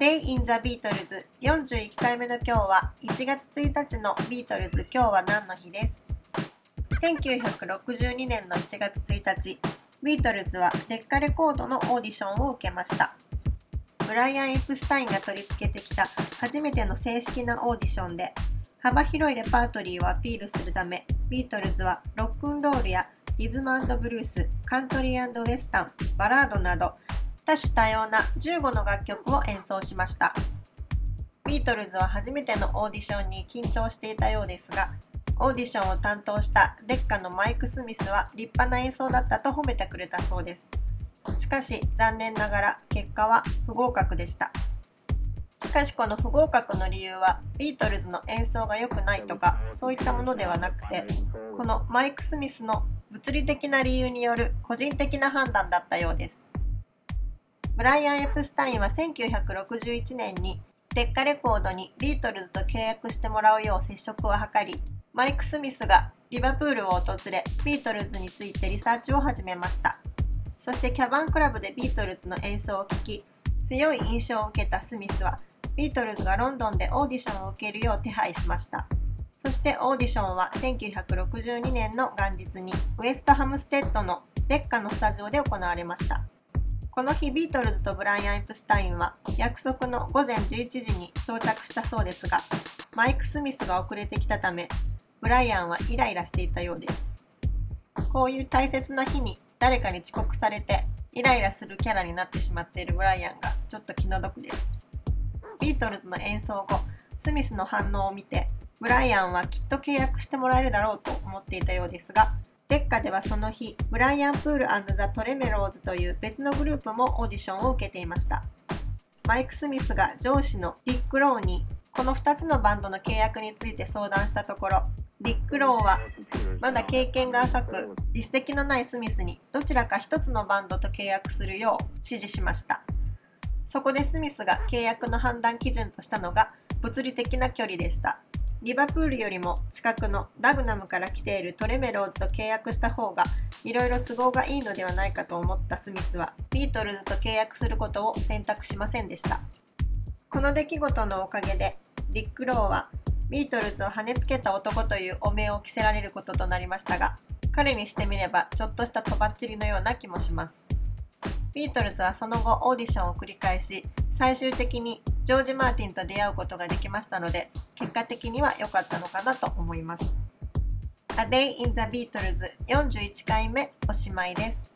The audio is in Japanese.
Day in the Beatles 41回目の今日は1月1日のビートルズ今日は何の日です？1962年の1月1日。ビートルズはデッカレコードのオーディションを受けました。ブライアン・エプスタインが取り付けてきた初めての正式なオーディションで幅広いレパートリーをアピールするためビートルズはロックンロールやリズムブルースカントリーウェスタンバラードなど多種多様な15の楽曲を演奏しました。ビートルズは初めてのオーディションに緊張していたようですがオーディションを担当したデッカのマイク・スミスは立派な演奏だったと褒めてくれたそうです。しかし残念ながら結果は不合格でした。しかしこの不合格の理由はビートルズの演奏が良くないとかそういったものではなくてこのマイク・スミスの物理的な理由による個人的な判断だったようです。ブライアン・エプスタインは1961年にデッカレコードにビートルズと契約してもらうよう接触を図りマイク・スミスがリバプールを訪れビートルズについてリサーチを始めました。そしてキャバンクラブでビートルズの演奏を聴き強い印象を受けたスミスはビートルズがロンドンでオーディションを受けるよう手配しました。そしてオーディションは1962年の元日にウエストハムステッドのデッカのスタジオで行われました。この日ビートルズとブライアン・エプスタインは約束の午前11時に到着したそうですがマイク・スミスが遅れてきたためブライアンはイライラしていたようです。こういう大切な日に誰かに遅刻されてイライラするキャラになってしまっているブライアンがちょっと気の毒です。ビートルズの演奏後スミスの反応を見てブライアンはきっと契約してもらえるだろうと思っていたようですがデッカではその日、ブライアン・プールザ・トレメローズという別のグループもオーディションを受けていました。マイク・スミスが上司のディック・ローにこの2つのバンドの契約について相談したところ、ディック・ローはまだ経験が浅く実績のないスミスにどちらか1つのバンドと契約するよう指示しました。そこでスミスが契約の判断基準としたのが物理的な距離でした。リバプールよりも近くのダグナムから来ているトレメローズと契約した方がいろいろ都合がいいのではないかと思ったスミスはビートルズと契約することを選択しませんでした。この出来事のおかげでディック・ローはビートルズを跳ねつけた男という汚名を着せられることとなりましたが彼にしてみればちょっとしたとばっちりのような気もします。ビートルズはその後オーディションを繰り返し最終的にジョージ・マーティンと出会うことができましたので結果的には良かったのかなと思います。A Day in the Beatles 41回目おしまいです。